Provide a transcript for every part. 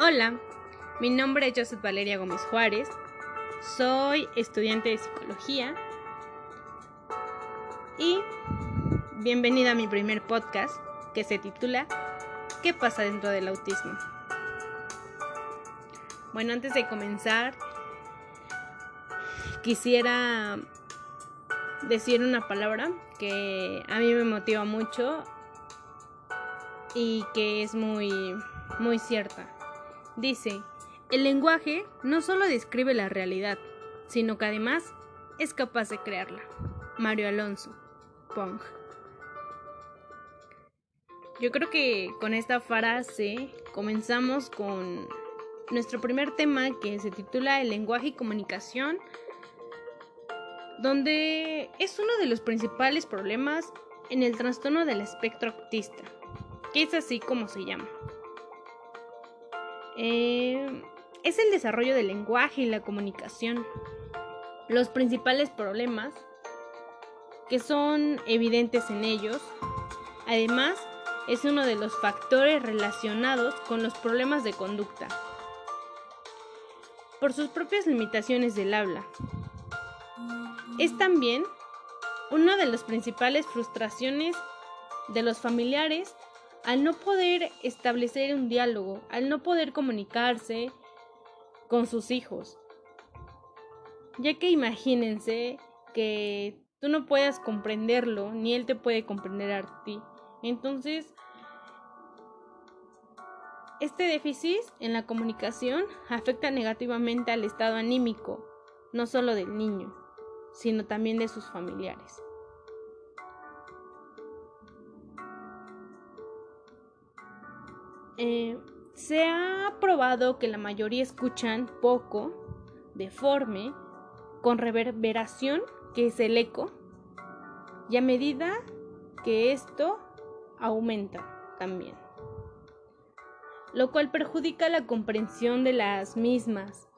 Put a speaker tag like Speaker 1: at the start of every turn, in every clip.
Speaker 1: Hola, mi nombre es Joseph Valeria Gómez Juárez, soy estudiante de psicología y bienvenida a mi primer podcast que se titula ¿Qué pasa dentro del autismo? Bueno, antes de comenzar, quisiera decir una palabra que a mí me motiva mucho y que es muy, muy cierta. Dice, el lenguaje no solo describe la realidad, sino que además es capaz de crearla. Mario Alonso, Pong. Yo creo que con esta frase comenzamos con nuestro primer tema que se titula El lenguaje y comunicación, donde es uno de los principales problemas en el trastorno del espectro autista, que es así como se llama. Eh, es el desarrollo del lenguaje y la comunicación. Los principales problemas que son evidentes en ellos. Además, es uno de los factores relacionados con los problemas de conducta. Por sus propias limitaciones del habla. Es también una de las principales frustraciones de los familiares al no poder establecer un diálogo, al no poder comunicarse con sus hijos. Ya que imagínense que tú no puedas comprenderlo, ni él te puede comprender a ti. Entonces, este déficit en la comunicación afecta negativamente al estado anímico, no solo del niño, sino también de sus familiares. Eh, se ha probado que la mayoría escuchan poco, deforme, con reverberación, que es el eco, y a medida que esto aumenta también, lo cual perjudica la comprensión de las mismas,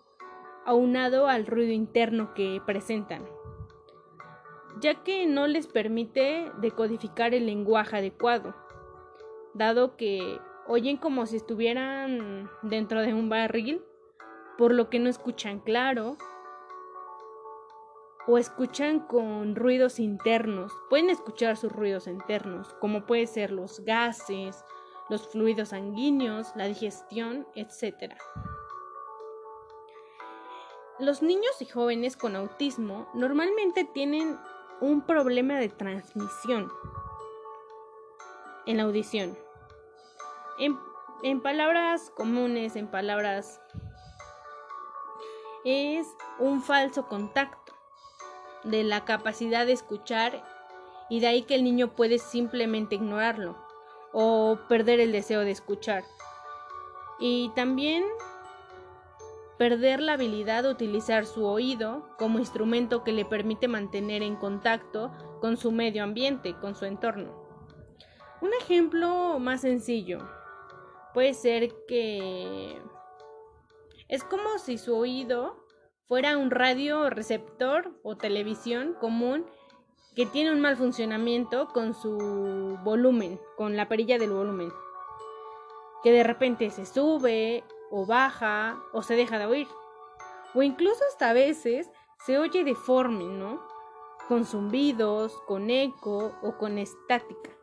Speaker 1: aunado al ruido interno que presentan, ya que no les permite decodificar el lenguaje adecuado, dado que oyen como si estuvieran dentro de un barril, por lo que no escuchan claro o escuchan con ruidos internos. Pueden escuchar sus ruidos internos, como pueden ser los gases, los fluidos sanguíneos, la digestión, etc. Los niños y jóvenes con autismo normalmente tienen un problema de transmisión en la audición en, palabras comunes, en palabras... Es un falso contacto de la capacidad de escuchar y de ahí que el niño puede simplemente ignorarlo o perder el deseo de escuchar. Y también perder la habilidad de utilizar su oído como instrumento que le permite mantener en contacto con su medio ambiente, con su entorno. Un ejemplo más sencillo puede ser que es como si su oído fuera un radio receptor o televisión común que tiene un mal funcionamiento con su volumen, con la perilla del volumen, que de repente se sube o baja o se deja de oír, o incluso hasta a veces se oye deforme, ¿no? Con zumbidos, con eco o con estática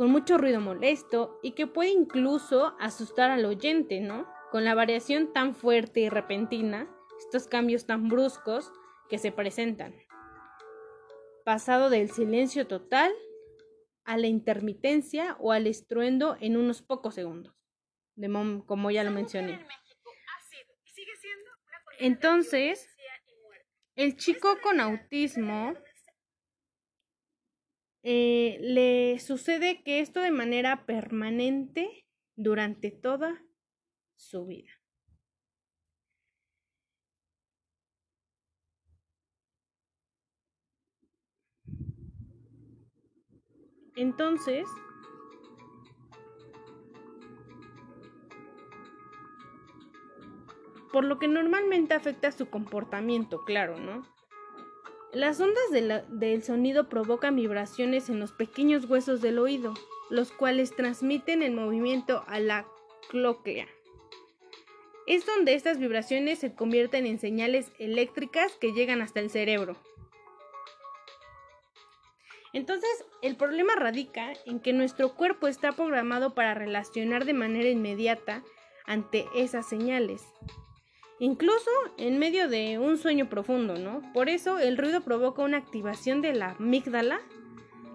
Speaker 1: con mucho ruido molesto y que puede incluso asustar al oyente, ¿no? Con la variación tan fuerte y repentina, estos cambios tan bruscos que se presentan. Pasado del silencio total a la intermitencia o al estruendo en unos pocos segundos, de como ya lo mencioné. Entonces, el chico con autismo eh, le sucede que esto de manera permanente durante toda su vida. Entonces, por lo que normalmente afecta su comportamiento, claro, ¿no? Las ondas del sonido provocan vibraciones en los pequeños huesos del oído, los cuales transmiten el movimiento a la clóclea. Es donde estas vibraciones se convierten en señales eléctricas que llegan hasta el cerebro. Entonces, el problema radica en que nuestro cuerpo está programado para relacionar de manera inmediata ante esas señales. Incluso en medio de un sueño profundo, ¿no? Por eso el ruido provoca una activación de la amígdala,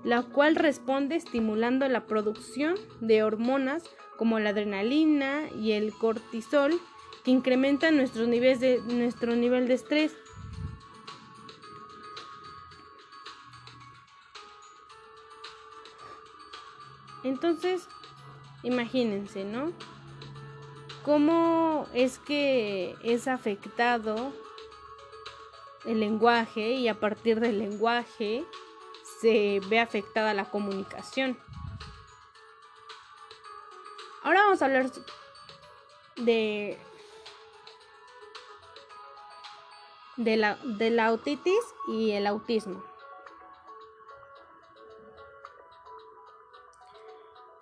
Speaker 1: la cual responde estimulando la producción de hormonas como la adrenalina y el cortisol que incrementan de, nuestro nivel de estrés. Entonces, imagínense, ¿no? ¿Cómo es que es afectado el lenguaje y a partir del lenguaje se ve afectada la comunicación? Ahora vamos a hablar de de la, de la autitis y el autismo.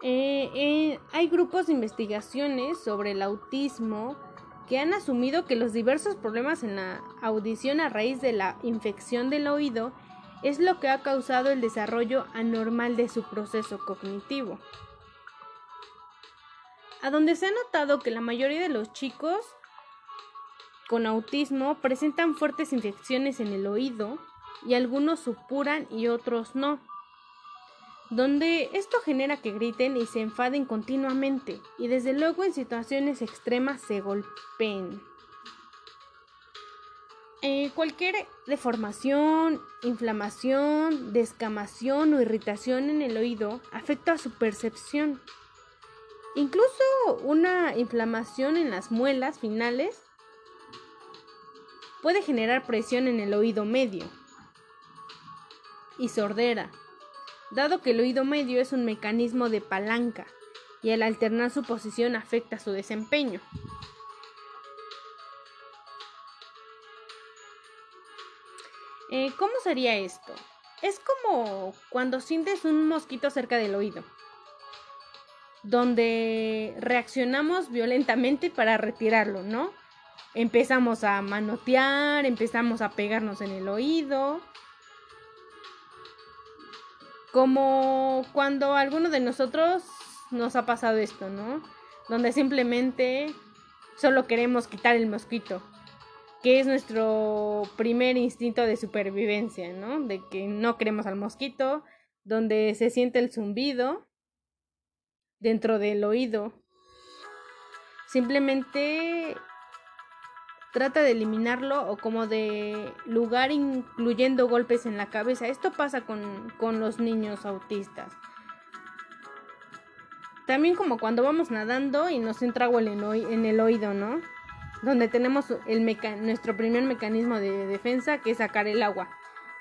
Speaker 1: Eh, eh, hay grupos de investigaciones sobre el autismo que han asumido que los diversos problemas en la audición a raíz de la infección del oído es lo que ha causado el desarrollo anormal de su proceso cognitivo. A donde se ha notado que la mayoría de los chicos con autismo presentan fuertes infecciones en el oído y algunos supuran y otros no donde esto genera que griten y se enfaden continuamente y desde luego en situaciones extremas se golpeen. Eh, cualquier deformación, inflamación, descamación o irritación en el oído afecta a su percepción. Incluso una inflamación en las muelas finales puede generar presión en el oído medio y sordera dado que el oído medio es un mecanismo de palanca y al alternar su posición afecta su desempeño. Eh, ¿Cómo sería esto? Es como cuando sientes un mosquito cerca del oído, donde reaccionamos violentamente para retirarlo, ¿no? Empezamos a manotear, empezamos a pegarnos en el oído, como cuando alguno de nosotros nos ha pasado esto, ¿no? Donde simplemente solo queremos quitar el mosquito, que es nuestro primer instinto de supervivencia, ¿no? De que no queremos al mosquito, donde se siente el zumbido dentro del oído. Simplemente trata de eliminarlo o como de lugar incluyendo golpes en la cabeza. Esto pasa con, los niños autistas. También como cuando vamos nadando y nos entra agua en el oído, ¿no? Donde tenemos el nuestro primer mecanismo de defensa que es sacar el agua,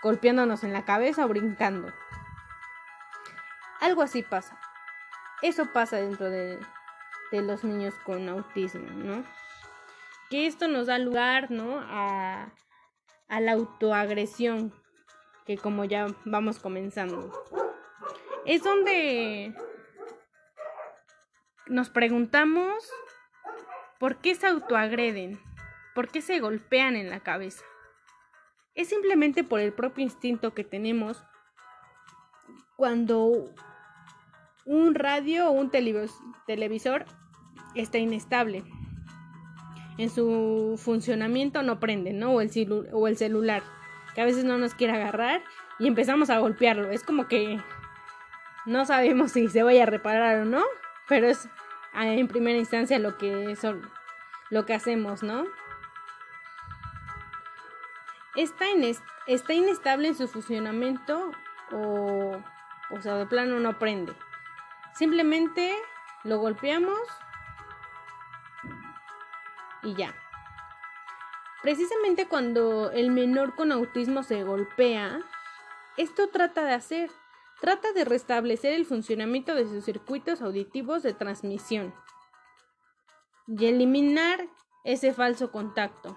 Speaker 1: golpeándonos en la cabeza o brincando. Algo así pasa. Eso pasa dentro de, de los niños con autismo, ¿no? Que esto nos da lugar, ¿no? A, a la autoagresión, que como ya vamos comenzando. Es donde nos preguntamos por qué se autoagreden, por qué se golpean en la cabeza. Es simplemente por el propio instinto que tenemos cuando un radio o un televisor está inestable en su funcionamiento no prende, ¿no? O el, o el celular, que a veces no nos quiere agarrar y empezamos a golpearlo. Es como que no sabemos si se vaya a reparar o no, pero es ah, en primera instancia lo que, lo que hacemos, ¿no? Está, está inestable en su funcionamiento o, o sea, de plano no prende. Simplemente lo golpeamos y ya. Precisamente cuando el menor con autismo se golpea, esto trata de hacer, trata de restablecer el funcionamiento de sus circuitos auditivos de transmisión y eliminar ese falso contacto.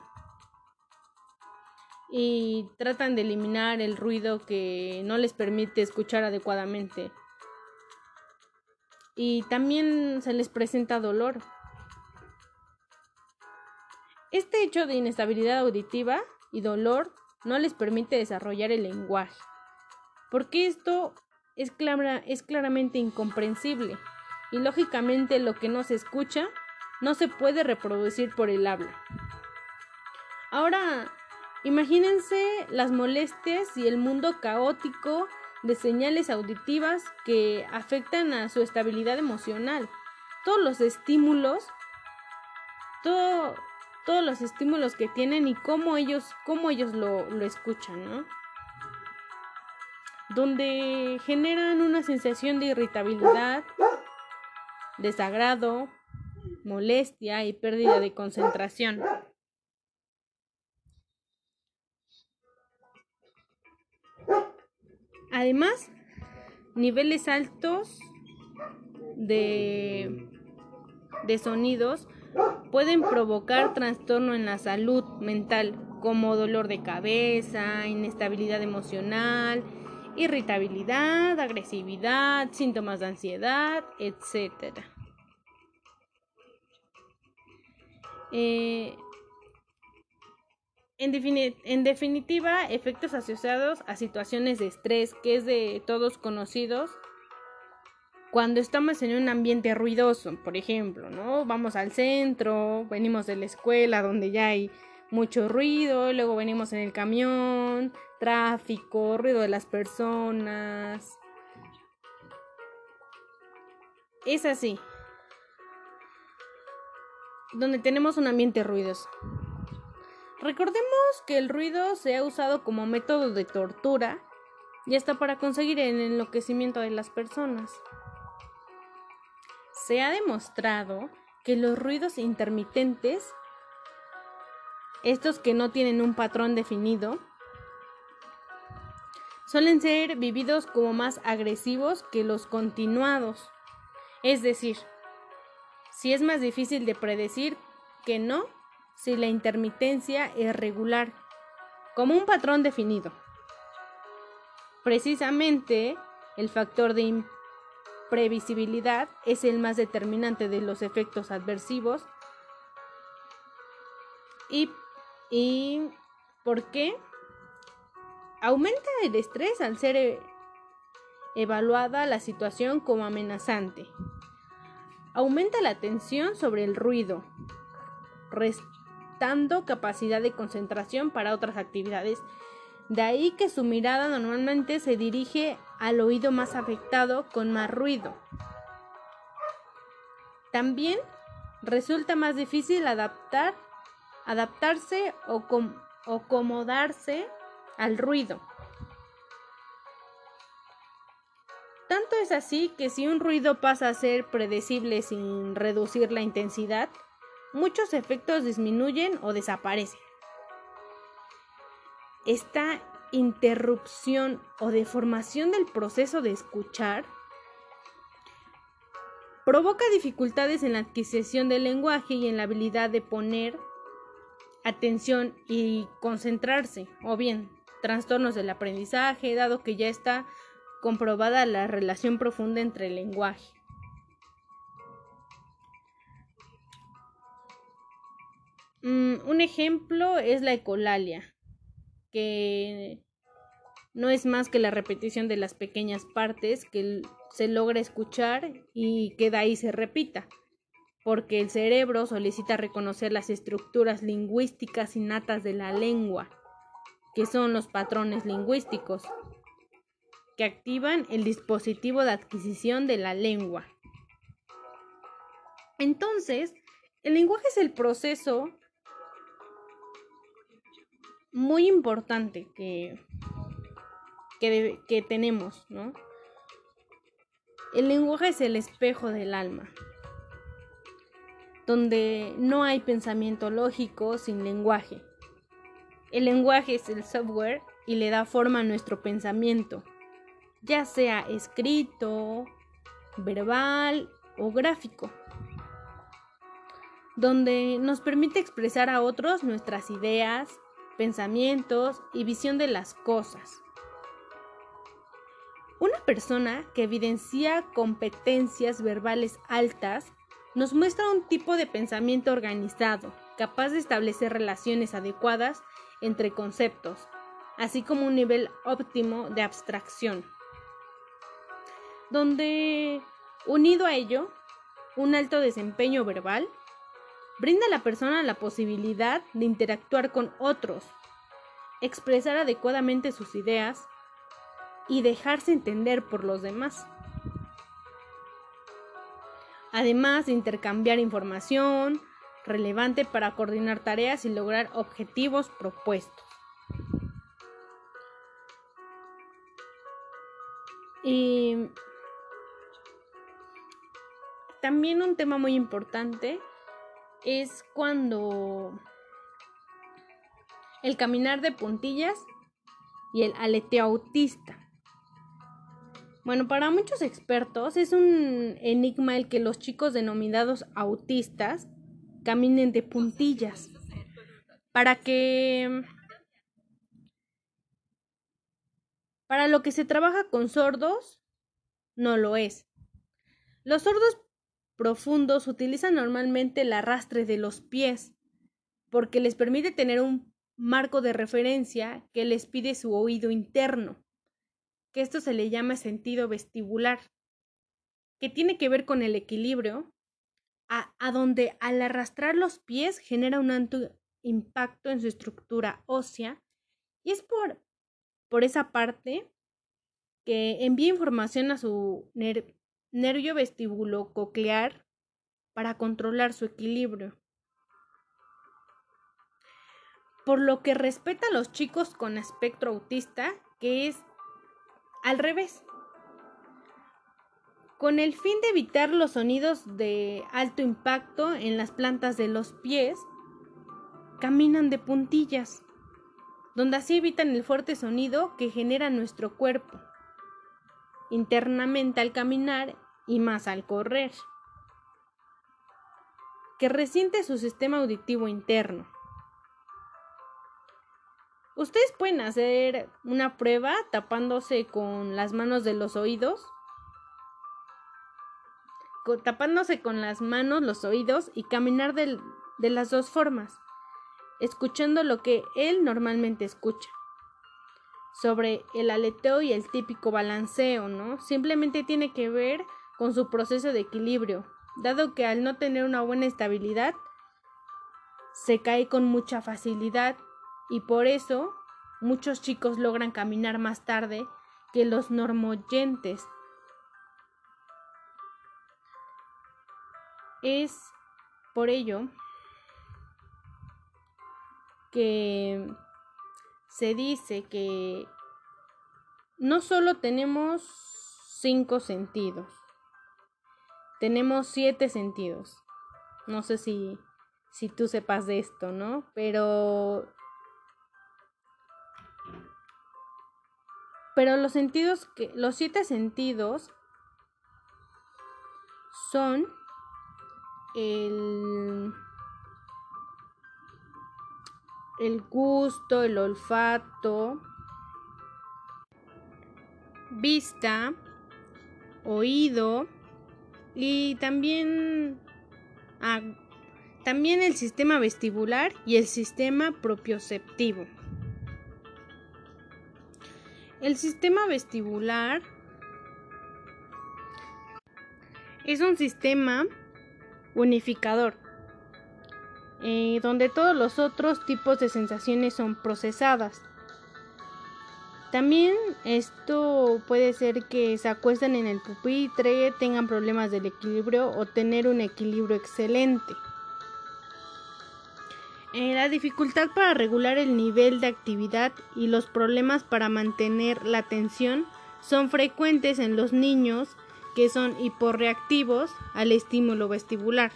Speaker 1: Y tratan de eliminar el ruido que no les permite escuchar adecuadamente. Y también se les presenta dolor Este hecho de inestabilidad auditiva y dolor no les permite desarrollar el lenguaje, porque esto es, es claramente incomprensible y lógicamente lo que no se escucha no se puede reproducir por el habla. Ahora, imagínense las molestias y el mundo caótico de señales auditivas que afectan a su estabilidad emocional. Todos los estímulos, todo, todos los estímulos que tienen y cómo ellos, cómo ellos lo, lo escuchan, ¿no? Donde generan una sensación de irritabilidad, desagrado, molestia y pérdida de concentración. Además, niveles altos de, de sonidos pueden provocar trastorno en la salud mental como dolor de cabeza, inestabilidad emocional, irritabilidad, agresividad, síntomas de ansiedad, etc. Eh, en, definitiva, efectos asociados a situaciones de estrés, que es de todos conocidos, cuando estamos en un ambiente ruidoso, por ejemplo, ¿no? Vamos al centro, venimos de la escuela donde ya hay mucho ruido, luego venimos en el camión, tráfico, ruido de las personas. Es así. Donde tenemos un ambiente ruidoso. Recordemos que el ruido se ha usado como método de tortura y hasta para conseguir el enloquecimiento de las personas. Se ha demostrado que los ruidos intermitentes, estos que no tienen un patrón definido, suelen ser vividos como más agresivos que los continuados. Es decir, si es más difícil de predecir que no si la intermitencia es regular, como un patrón definido. Precisamente, el factor de imprevisibilidad es el más determinante de los efectos adversivos. ¿Y, y por qué? Aumenta el estrés al ser e-, evaluada la situación como amenazante. Aumenta la tensión sobre el ruido, dando capacidad de concentración para otras actividades. De ahí que su mirada normalmente se dirige al oído más afectado con más ruido. También resulta más difícil adaptar, adaptarse o, o acomodarse al ruido. Tanto es así que si un ruido pasa a ser predecible sin reducir la intensidad, muchos efectos disminuyen o desaparecen. Esta interrupción o deformación del proceso de escuchar provoca dificultades en la adquisición del lenguaje y en la habilidad de poner atención y concentrarse, o bien trastornos del aprendizaje, dado que ya está comprobada la relación profunda entre el lenguaje. Mm, un ejemplo es la ecolalia, que no es más que la repetición de las pequeñas partes que se logra escuchar y que de ahí se repita, porque el cerebro solicita reconocer las estructuras lingüísticas innatas de la lengua, que son los patrones lingüísticos, que activan el dispositivo de adquisición de la lengua. Entonces, el lenguaje es el proceso muy importante que, que, tenemos, ¿no? El lenguaje es el espejo del alma, donde no hay pensamiento lógico sin lenguaje. El lenguaje es el software y le da forma a nuestro pensamiento, ya sea escrito, verbal o gráfico, donde nos permite expresar a otros nuestras ideas, pensamientos y visión de las cosas. Una persona que evidencia competencias verbales altas nos muestra un tipo de pensamiento organizado, capaz de establecer relaciones adecuadas entre conceptos, así como un nivel óptimo de abstracción, donde, unido a ello, un alto desempeño verbal, brinda a la persona la posibilidad de interactuar con otros, expresar adecuadamente sus ideas y dejarse entender por los demás. Además de intercambiar información relevante para coordinar tareas y lograr objetivos propuestos. Y también un tema muy importante es cuando el caminar de puntillas y el aleteo autista. Bueno, para muchos expertos es un enigma el que los chicos denominados autistas caminen de puntillas. Para que... Para lo que se trabaja con sordos, no lo es. Los sordos profundos utilizan normalmente el arrastre de los pies porque les permite tener un marco de referencia que les pide su oído interno, que esto se le llama sentido vestibular, que tiene que ver con el equilibrio, a, donde al arrastrar los pies genera un alto impacto en su estructura ósea y es por, por esa parte que envía información a su nervio vestíbulo coclear para controlar su equilibrio. Por lo que respeta a los chicos con espectro autista, que es al revés. Con el fin de evitar los sonidos de alto impacto en las plantas de los pies, caminan de puntillas, donde así evitan el fuerte sonido que genera nuestro cuerpo internamente al caminar y más al correr, que resiente su sistema auditivo interno. Ustedes pueden hacer una prueba tapándose con las manos de los oídos, tapándose con las manos los oídos y caminar de las dos formas, escuchando lo que él normalmente escucha. Sobre el aleteo y el típico balanceo, ¿no? Simplemente tiene que ver con su proceso de equilibrio, dado que al no tener una buena estabilidad, se cae con mucha facilidad y por eso muchos chicos logran caminar más tarde que los normoyentes. Es por ello que se dice que no solo tenemos cinco sentidos, tenemos siete sentidos. No sé si, si tú sepas de esto, ¿no? Pero... Pero los sentidos que... Los siete sentidos son el el gusto, el olfato, vista, oído y también, ah, también el sistema vestibular y el sistema propioceptivo. El sistema vestibular es un sistema unificador eh, donde todos los otros tipos de sensaciones son procesadas. También esto puede ser que se acuesten en el pupitre, tengan problemas del equilibrio o tener un equilibrio excelente. Eh, la dificultad para regular el nivel de actividad y los problemas para mantener la atención son frecuentes en los niños que son hiporreactivos al estímulo vestibular.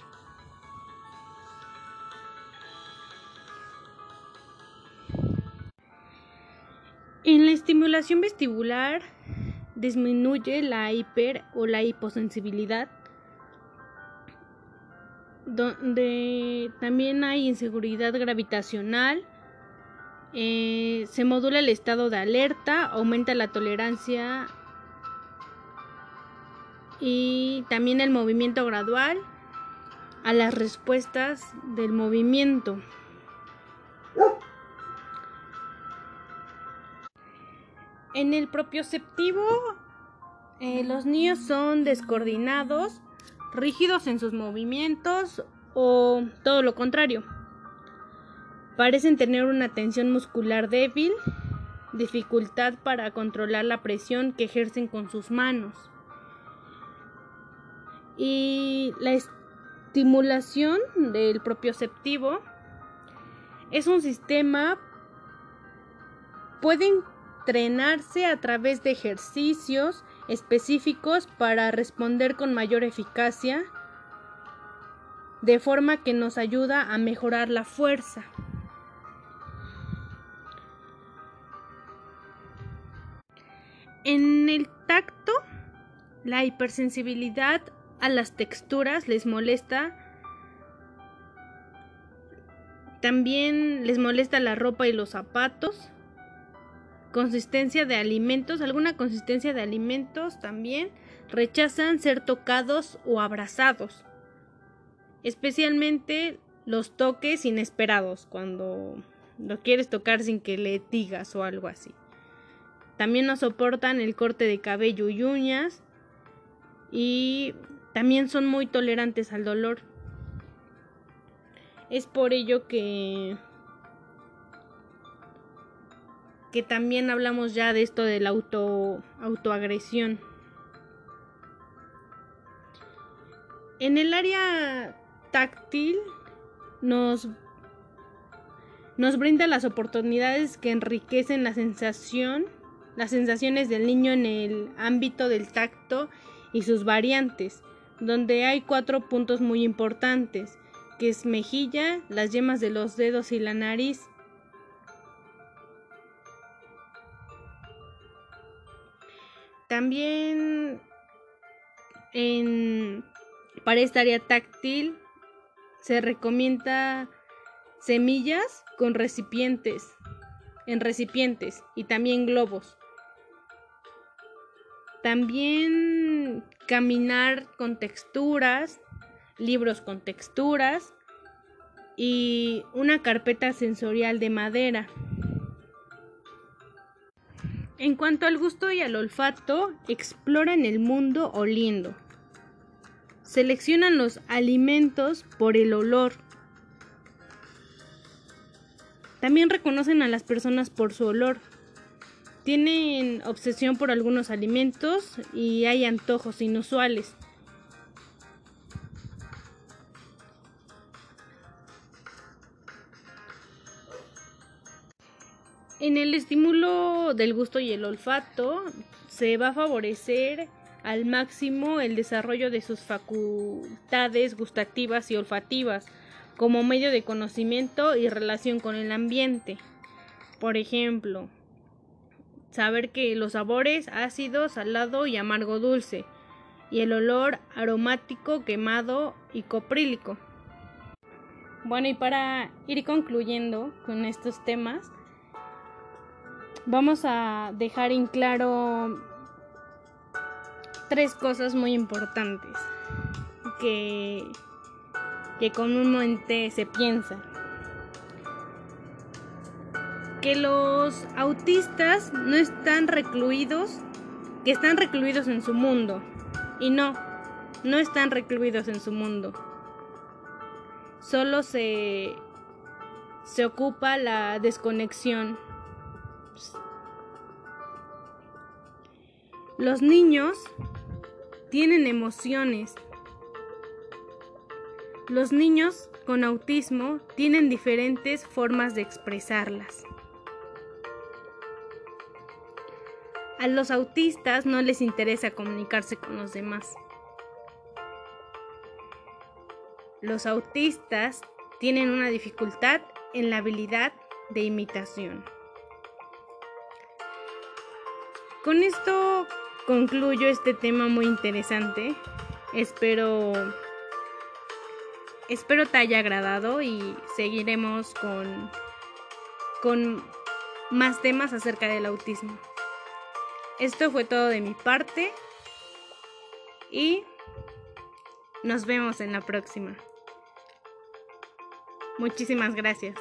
Speaker 1: En la estimulación vestibular disminuye la hiper o la hiposensibilidad, donde también hay inseguridad gravitacional, eh, se modula el estado de alerta, aumenta la tolerancia y también el movimiento gradual, a las respuestas del movimiento. En el propioceptivo, eh, los niños son descoordinados, rígidos en sus movimientos o todo lo contrario. Parecen tener una tensión muscular débil, dificultad para controlar la presión que ejercen con sus manos. Y la estimulación del propioceptivo es un sistema pueden entrenarse a través de ejercicios específicos para responder con mayor eficacia, de forma que nos ayuda a mejorar la fuerza. En el tacto, la hipersensibilidad a las texturas les molesta. También les molesta la ropa y los zapatos consistencia de alimentos, alguna consistencia de alimentos también, rechazan ser tocados o abrazados, especialmente los toques inesperados, cuando lo quieres tocar sin que le digas o algo así. También no soportan el corte de cabello y uñas y también son muy tolerantes al dolor. Es por ello que que también hablamos ya de esto de la auto, autoagresión. En el área táctil nos, nos brinda las oportunidades que enriquecen la sensación, las sensaciones del niño en el ámbito del tacto y sus variantes, donde hay cuatro puntos muy importantes, que es mejilla, las yemas de los dedos y la nariz, También para esta área táctil se recomienda semillas con recipientes, en recipientes y también globos. También caminar con texturas, libros con texturas y una carpeta sensorial de madera. En cuanto al gusto y al olfato, exploran el mundo oliendo. Seleccionan los alimentos por el olor. También reconocen a las personas por su olor. Tienen obsesión por algunos alimentos y hay antojos inusuales. En el estímulo del gusto y el olfato se va a favorecer al máximo el desarrollo de sus facultades gustativas y olfativas como medio de conocimiento y relación con el ambiente. Por ejemplo, saber que los sabores ácido, salado y amargo dulce y el olor aromático, quemado y coprílico. Bueno, y para ir concluyendo con estos temas, vamos a dejar en claro tres cosas muy importantes que, que comúnmente se piensa. Que los autistas no están recluidos, que están recluidos en su mundo. Y no, no están recluidos en su mundo. Solo se, se ocupa la desconexión Los niños tienen emociones. Los niños con autismo tienen diferentes formas de expresarlas. A los autistas no les interesa comunicarse con los demás. Los autistas tienen una dificultad en la habilidad de imitación. Con esto concluyo este tema muy interesante. Espero espero te haya agradado y seguiremos con con más temas acerca del autismo. Esto fue todo de mi parte y nos vemos en la próxima. Muchísimas gracias.